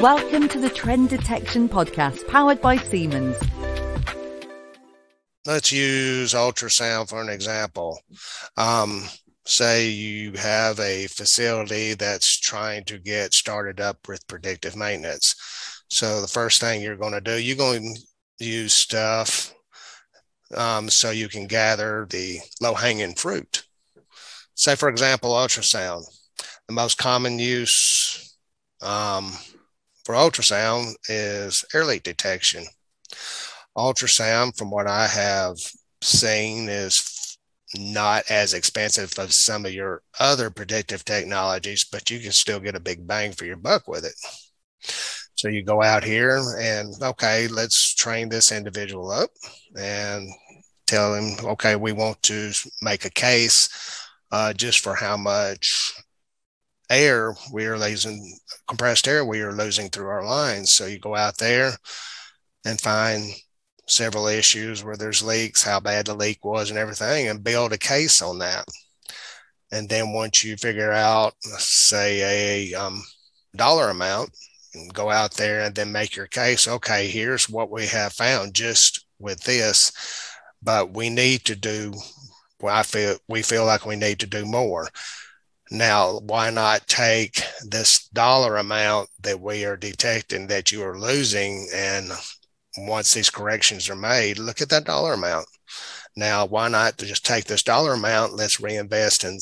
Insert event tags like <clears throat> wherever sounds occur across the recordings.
Welcome to the Trend Detection Podcast, powered by Siemens. Let's use ultrasound for an example. Um, say you have a facility that's trying to get started up with predictive maintenance. So the first thing you're going to do, you're going to use stuff um, so you can gather the low hanging fruit. Say, for example, ultrasound. The most common use um, for ultrasound is air leak detection. Ultrasound, from what I have seen, is not as expensive as some of your other predictive technologies, but you can still get a big bang for your buck with it. So you go out here and okay, let's train this individual up and tell him, okay, we want to make a case uh, just for how much air we are losing, compressed air we are losing through our lines. So you go out there and find several issues where there's leaks, how bad the leak was, and everything, and build a case on that. And then once you figure out, say, a um, dollar amount, go out there and then make your case. Okay, here's what we have found just with this, but we need to do. Well, I feel we feel like we need to do more. Now, why not take this dollar amount that we are detecting that you are losing and once these corrections are made, look at that dollar amount. Now, why not just take this dollar amount? Let's reinvest in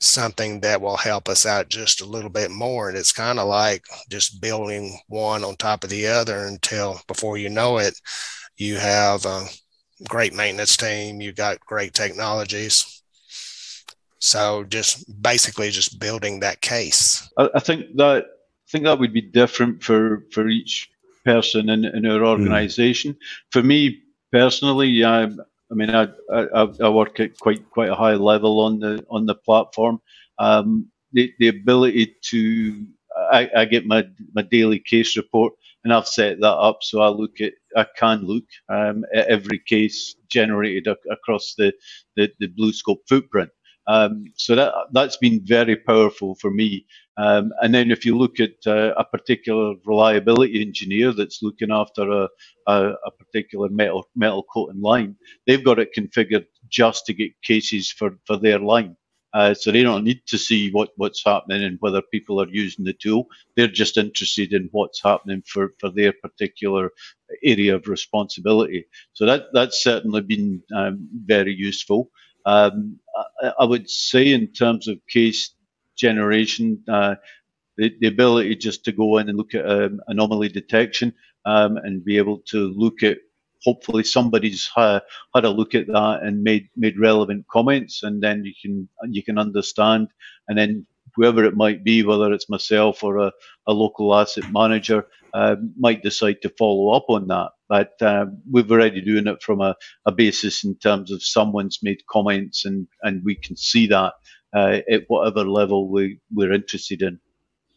something that will help us out just a little bit more. And it's kind of like just building one on top of the other until before you know it, you have a great maintenance team, you got great technologies, so just basically just building that case. I, I think that I think that would be different for for each person in, in our organisation. Mm. For me personally, I, I mean, I, I, I work at quite quite a high level on the on the platform. Um, the the ability to I, I, get my my daily case report and I've set that up so I look at I can look um, at every case generated across the, the, the BlueScope footprint. Um, so that that's been very powerful for me. Um, and then if you look at uh, a particular reliability engineer that's looking after a, a, a, particular metal metal coating line, they've got it configured just to get cases for, for their line. Uh, so they don't need to see what, what's happening and whether people are using the tool. They're just interested in what's happening for, for their particular area of responsibility. So that that's certainly been um, very useful. Um, I, I, would say in terms of case generation, uh, the, the, ability just to go in and look at um, anomaly detection um, and be able to look at hopefully somebody's uh, had a look at that and made made relevant comments and then you can you can understand and then whoever it might be, whether it's myself or a, a local asset manager, uh, might decide to follow up on that. But um, we're already doing it from a, a, basis in terms of someone's made comments and, and we can see that uh, at whatever level we, we're interested in.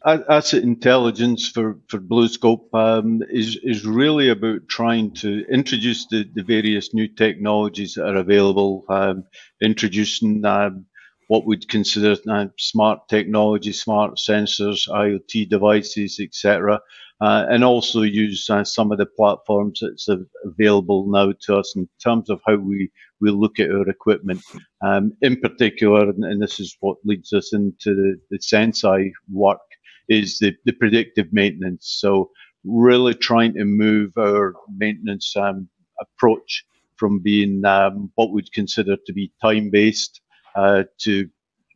Asset intelligence for, for BlueScope um, is, is really about trying to introduce the, the various new technologies that are available, um, introducing um, what we'd consider uh, smart technology, smart sensors, IoT devices, etc., uh, and also use uh, some of the platforms that's available now to us in terms of how we, we look at our equipment. Um, in particular, and, and, this is what leads us into the, the Senseye work, is the, the predictive maintenance. So really trying to move our maintenance um, approach from being um, what we'd consider to be time-based uh, to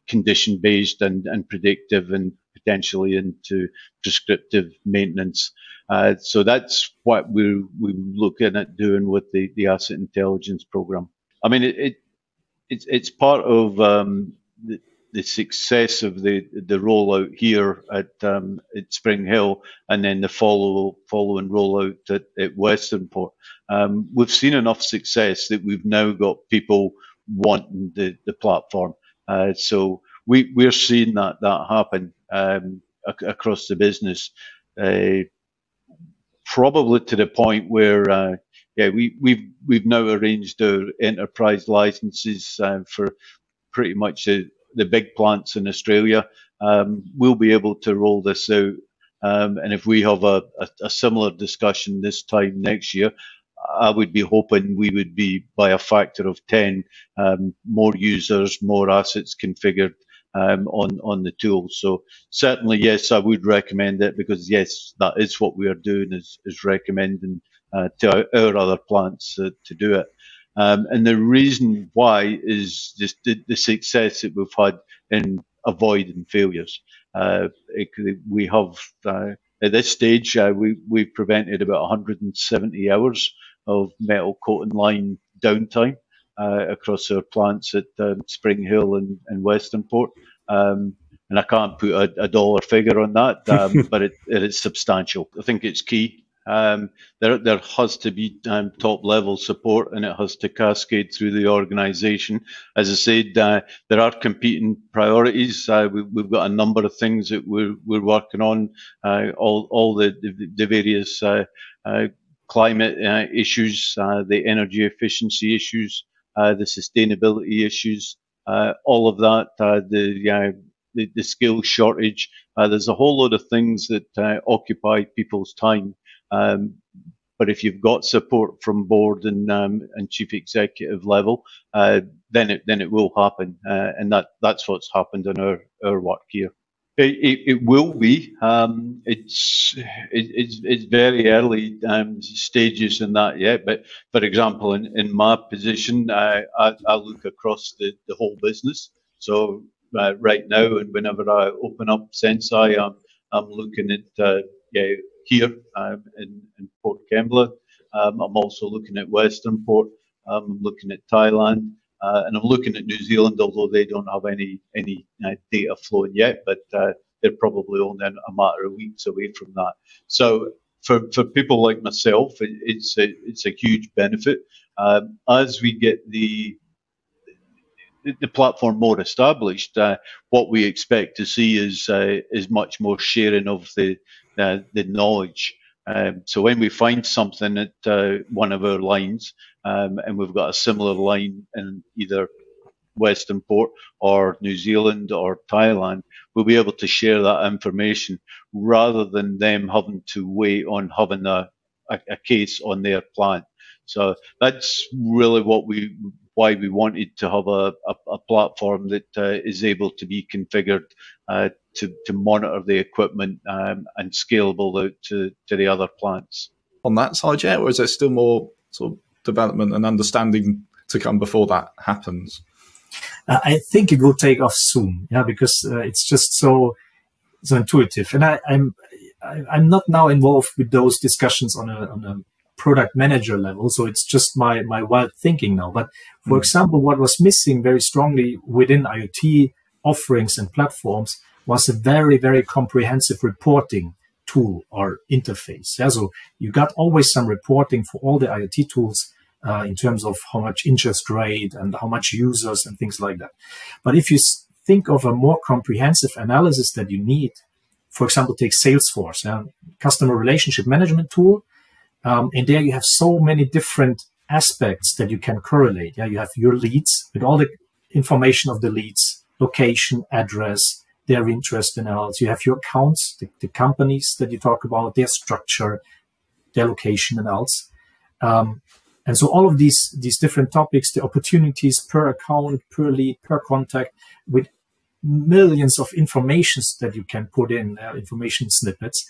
condition based and, and predictive and potentially into prescriptive maintenance. Uh, so that's what we're, we're looking at doing with the, the asset intelligence program. I mean, it, it it's, it's part of um, the, the success of the the rollout here at um, at Spring Hill, and then the follow following rollout at, at Westernport. Um, we've seen enough success that we've now got people wanting the, the platform. Uh, so we, we're seeing that, that happen um, ac- across the business, uh, probably to the point where uh, yeah, we, we've we've now arranged our enterprise licenses uh, for pretty much the, the big plants in Australia. Um, we'll be able to roll this out Um, and if we have a, a, a, similar discussion this time next year, I would be hoping we would be by a factor of 10 um, more users, more assets configured um, on on the tool. So certainly, yes, I would recommend it because yes, that is what we are doing is is recommending uh, to our, our, other plants uh, to do it. Um, and the reason why is just the, the, success that we've had in avoiding failures. Uh, it, we have uh, at this stage uh, we we've prevented about 170 hours of metal coating line downtime uh, across our plants at um, Spring Hill and, and Westernport. Um, and I can't put a, a, dollar figure on that, <laughs> um, but it, it is substantial. I think it's key. Um, there, there has to be um, top level support and it has to cascade through the organisation. As I said, uh, there are competing priorities. Uh, we, have got a number of things that we're, we're working on, uh, all, all the, the, the various uh, uh, climate uh, issues, the energy efficiency issues, the sustainability issues, all of that, the, the, the skill shortage. there's a whole lot of things that occupy people's time. Um, but if you've got support from board and um, and chief executive level, uh, then it then it will happen, uh, and that that's what's happened in our our work here. It, it, it will be. Um, it's it, it's it's very early um, stages in that yet. But for example, in, in my position, I, I, I look across the, the whole business. So uh, right now, and whenever I open up Senseye, I'm I'm looking at uh, yeah here um, in, in, Port Kembla. Um, I'm also looking at Western Port. I'm looking at Thailand. Uh, and I'm looking at New Zealand, although they don't have any any uh, data flowing yet, but uh, they're probably only a matter of weeks away from that. So for, for people like myself, it, it's a it's a huge benefit um, as we get the the platform more established. Uh, what we expect to see is uh, is much more sharing of the uh, the knowledge. Um, so when we find something at uh, one of our lines, um, and we've got a similar line in either Western Port or New Zealand or Thailand, we'll be able to share that information rather than them having to wait on having a, a, a case on their plant. So that's really what we why we wanted to have a, a, a platform that uh, is able to be configured uh, to, to monitor the equipment um, and scalable to, to the other plants. On that side yet, or is there still more sort of development and understanding to come before that happens? Uh, I think it will take off soon, yeah, because uh, it's just so so intuitive, and I, I'm I, I'm not now involved with those discussions on a on a product manager level, so it's just my my wild thinking now. But for mm. example, what was missing very strongly within IoT offerings and platforms was a very, very comprehensive reporting tool or interface. Yeah, so you got always some reporting for all the IoT tools uh, in terms of how much interest rate and how much users and things like that. But if you think of a more comprehensive analysis that you need, for example, take Salesforce, yeah, customer relationship management tool, um, and there you have so many different aspects that you can correlate. Yeah, you have your leads with all the information of the leads, location, address, their interest in else. You have your accounts, the, the, companies that you talk about, their structure, their location and else. Um, and so all of these, these different topics, the opportunities per account, per lead, per contact with millions of informations that you can put in, uh, information snippets.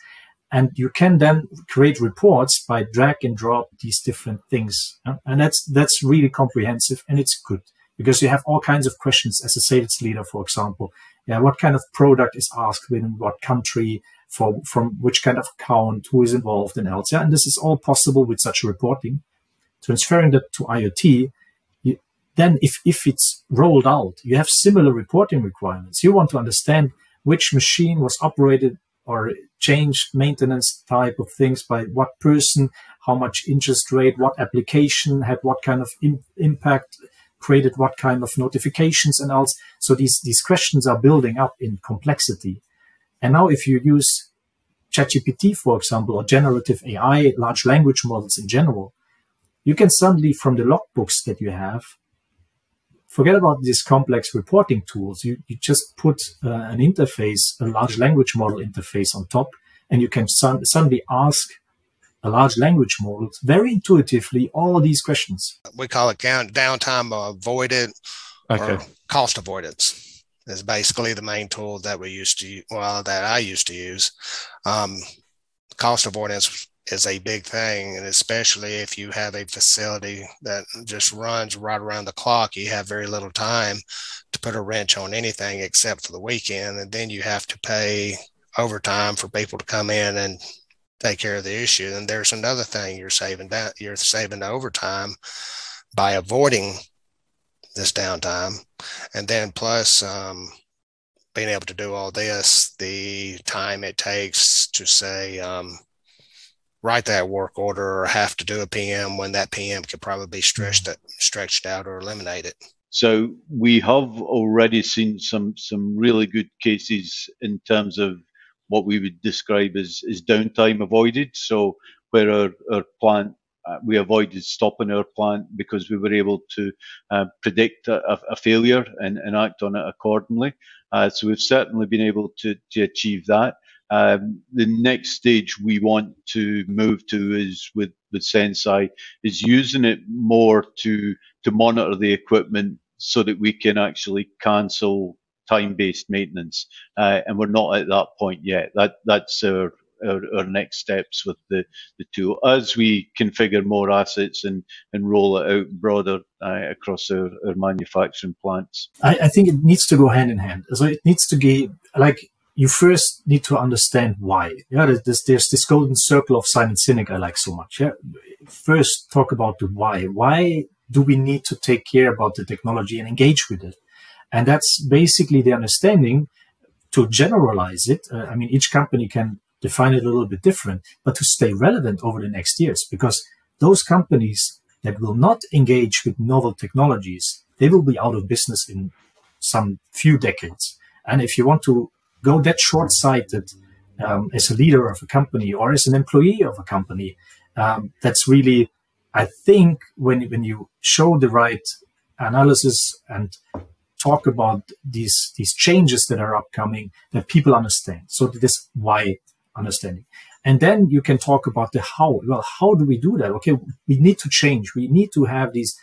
And you can then create reports by drag and drop these different things. And that's, that's really comprehensive and it's good because you have all kinds of questions as a sales leader, for example. Yeah, what kind of product is asked in what country, for, from which kind of account, who is involved and else. Yeah, and this is all possible with such reporting. Transferring that to IoT, you, then if, if it's rolled out, you have similar reporting requirements. You want to understand which machine was operated or changed maintenance type of things by what person, how much interest rate, what application had what kind of impact, created what kind of notifications and else. So these, these questions are building up in complexity. And now if you use ChatGPT, for example, or generative AI, large language models in general, you can suddenly from the logbooks that you have, forget about these complex reporting tools. You, you just put uh, an interface, a large language model interface on top and you can son- suddenly ask a large language model very intuitively all these questions. We call it downtime avoided okay. or cost avoidance is basically the main tool that we used to well that I used to use. Um, cost avoidance is a big thing, and especially if you have a facility that just runs right around the clock, you have very little time to put a wrench on anything except for the weekend, and then you have to pay overtime for people to come in and take care of the issue. And there's another thing you're saving that you're saving the overtime by avoiding this downtime, and then plus um, being able to do all this, the time it takes to say um, write that work order or have to do a PM when that PM could probably be stretched stretched out or eliminated. So we have already seen some some really good cases in terms of what we would describe as, as downtime avoided. So where our, our plant uh, we avoided stopping our plant because we were able to uh, predict a, a, failure and, and, act on it accordingly. Uh, so we've certainly been able to, to achieve that. Um, the next stage we want to move to is with, with Senseye is using it more to to monitor the equipment so that we can actually cancel time-based maintenance, uh, and we're not at that point yet. That that's our our, our, next steps with the, the tool as we configure more assets and, and roll it out broader uh, across our, our manufacturing plants. I, I, think it needs to go hand in hand. So it needs to be like you first need to understand why. Yeah, there's, there's this golden circle of Simon Sinek I like so much. Yeah, first talk about the why. Why do we need to take care about the technology and engage with it? And that's basically the understanding to generalize it. Uh, I mean, each company can define it a little bit different, but to stay relevant over the next years, because those companies that will not engage with novel technologies, they will be out of business in some few decades. And if you want to go that short sighted um, as a leader of a company or as an employee of a company. Um, that's really, I think, when when you show the right analysis and talk about these these changes that are upcoming, that people understand. So this why understanding, and then you can talk about the how. Well, how do we do that? Okay, we need to change. We need to have these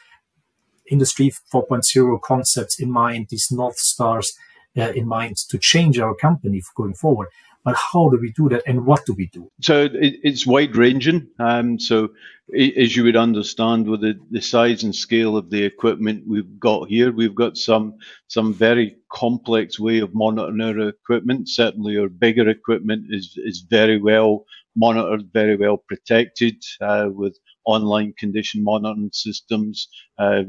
industry 4.0 concepts in mind, these north stars uh, in mind to change our company going forward. But how do we do that, and what do we do? So it, it's wide ranging. Um, so as you would understand, with the, the size and scale of the equipment we've got here, we've got some some very complex way of monitoring our equipment. Certainly, our bigger equipment is is very well monitored, very well protected uh, with online condition monitoring systems, uh,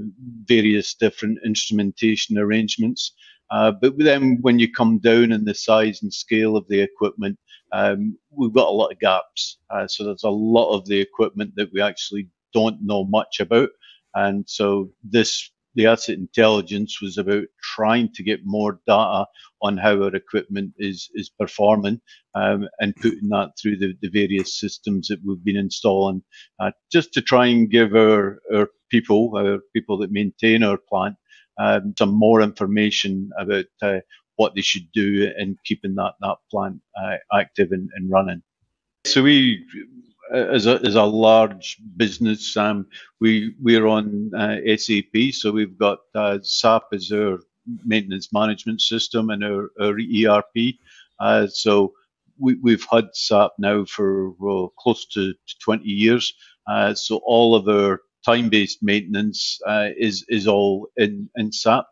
various different instrumentation arrangements. Uh, but then when you come down in the size and scale of the equipment, um, we've got a lot of gaps. Uh, so there's a lot of the equipment that we actually don't know much about. And so this, the asset intelligence was about trying to get more data on how our equipment is, is performing um, and putting that through the, the, various systems that we've been installing uh, just to try and give our, our people, our people that maintain our plant, um, some more information about uh, what they should do in keeping that that plant uh, active and, and, running. So we, as a, as a large business, um, we we're on uh, SAP, so we've got uh, SAP as our maintenance management system and our, our ERP. Uh, so we, we've had SAP now for well, close to 20 years. Uh, so all of our time-based maintenance uh, is is all in in SAP,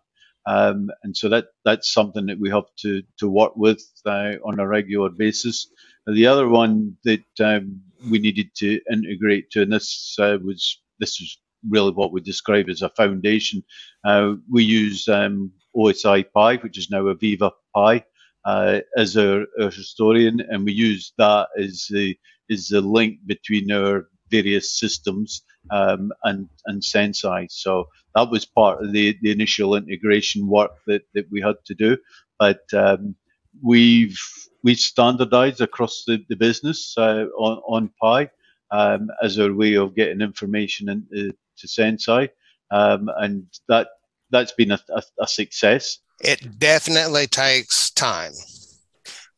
um, and so that that's something that we have to to work with uh, on a regular basis. The other one that um, we needed to integrate to, and this uh, was this is really what we describe as a foundation. Uh, we use um, OSI Pi, which is now AVEVA Pi, uh, as our, our historian, and we use that as the is the link between our various systems um, and and Senseye. So that was part of the, the initial integration work that, that we had to do. But um, we've we standardized across the, the business uh, on, on Pi um, as our way of getting information into to Senseye. Um, and that that's been a, a, a success. It definitely takes time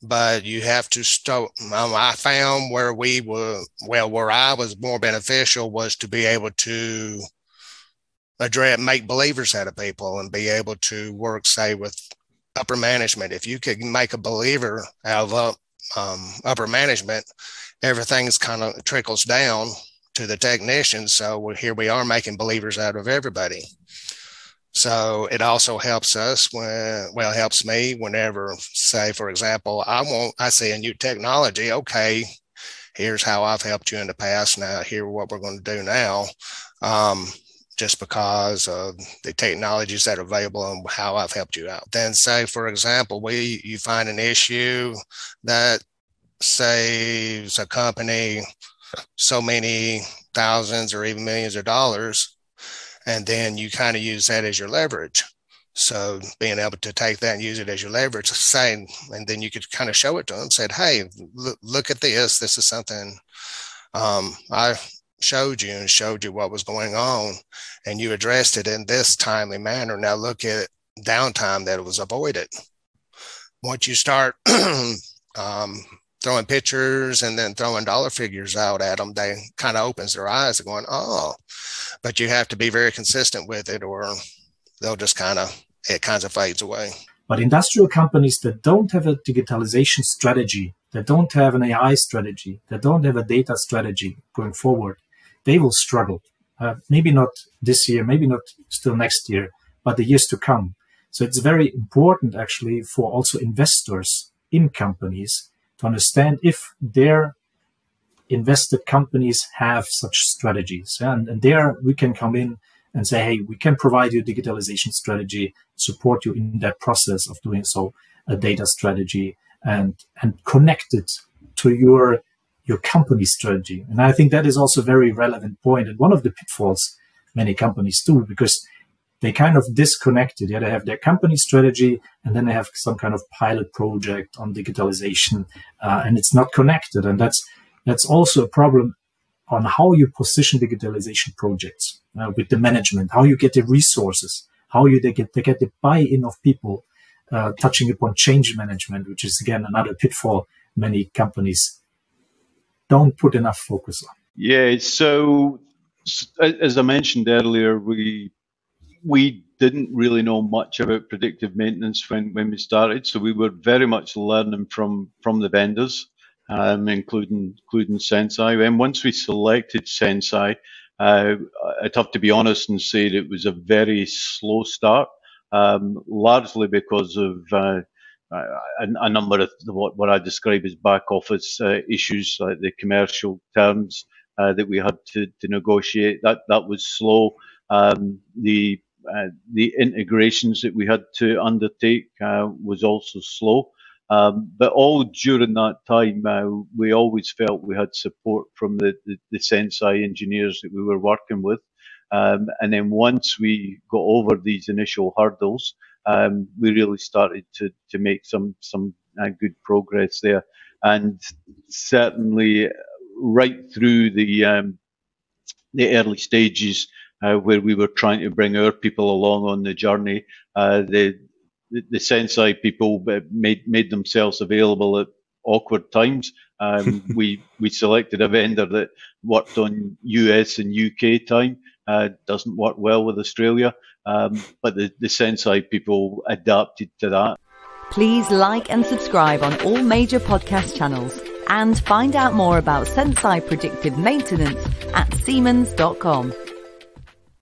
but you have to start. Um, I found where we were, well, where I was more beneficial was to be able to address, make believers out of people and be able to work, say, with upper management. If you could make a believer out of um, upper management, everything's kind of trickles down to the technicians. So here we are making believers out of everybody. So it also helps us when, well, helps me whenever, say, for example, I want, I see a new technology. Okay, here's how I've helped you in the past. Now, here what we're going to do now. Um, just because of the technologies that are available and how I've helped you out. Then say, for example, we you find an issue that saves a company so many thousands or even millions of dollars, and then you kind of use that as your leverage. So being able to take that and use it as your leverage, saying, and then you could kind of show it to them, said, "Hey, look, look at this. This is something um, I showed you and showed you what was going on and you addressed it in this timely manner. Now look at downtime that was avoided. Once you start <clears throat> um, throwing pictures and then throwing dollar figures out at them, they kind of opens their eyes and going, oh, but you have to be very consistent with it or they'll just kind of, it kind of fades away. But industrial companies that don't have a digitalization strategy, that don't have an AI strategy, that don't have a data strategy going forward, they will struggle. Uh, maybe not this year, maybe not still next year, but the years to come. So it's very important actually for also investors in companies to understand if their invested companies have such strategies. And, and there we can come in and say, hey, we can provide you a digitalization strategy, support you in that process of doing so, a data strategy, and and connect it to your your company strategy. And I think that is also a very relevant point and one of the pitfalls many companies do because they kind of disconnected. Yeah, they have their company strategy and then they have some kind of pilot project on digitalization, uh, and it's not connected. And that's that's also a problem on how you position digitalization projects uh, with the management, how you get the resources, how you they get they get the buy-in of people, uh, touching upon change management, which is again another pitfall many companies don't put enough focus on. Yeah, so as I mentioned earlier, we we didn't really know much about predictive maintenance when, when we started, so we were very much learning from from the vendors, um, including including Senseye. And once we selected Senseye, uh, I'd have to be honest and say it was a very slow start, um, largely because of uh, a, a, number of what, what I describe as back office uh, issues, like the commercial terms uh, that we had to, to negotiate. That that was slow. Um, the the integrations that we had to undertake uh, was also slow. Um, but all during that time, uh, we always felt we had support from the, the, the Senseye engineers that we were working with. Um, and then once we got over these initial hurdles, um, we really started to, to make some some uh, good progress there, and certainly right through the um, the early stages uh, where we were trying to bring our people along on the journey, uh, the the, the Senseye people made made themselves available at awkward times. Um, <laughs> we we selected a vendor that worked on US and UK time. Uh, doesn't work well with Australia, um, but the, the Senseye people adapted to that. Please like and subscribe on all major podcast channels and find out more about Senseye predictive maintenance at Siemens.com.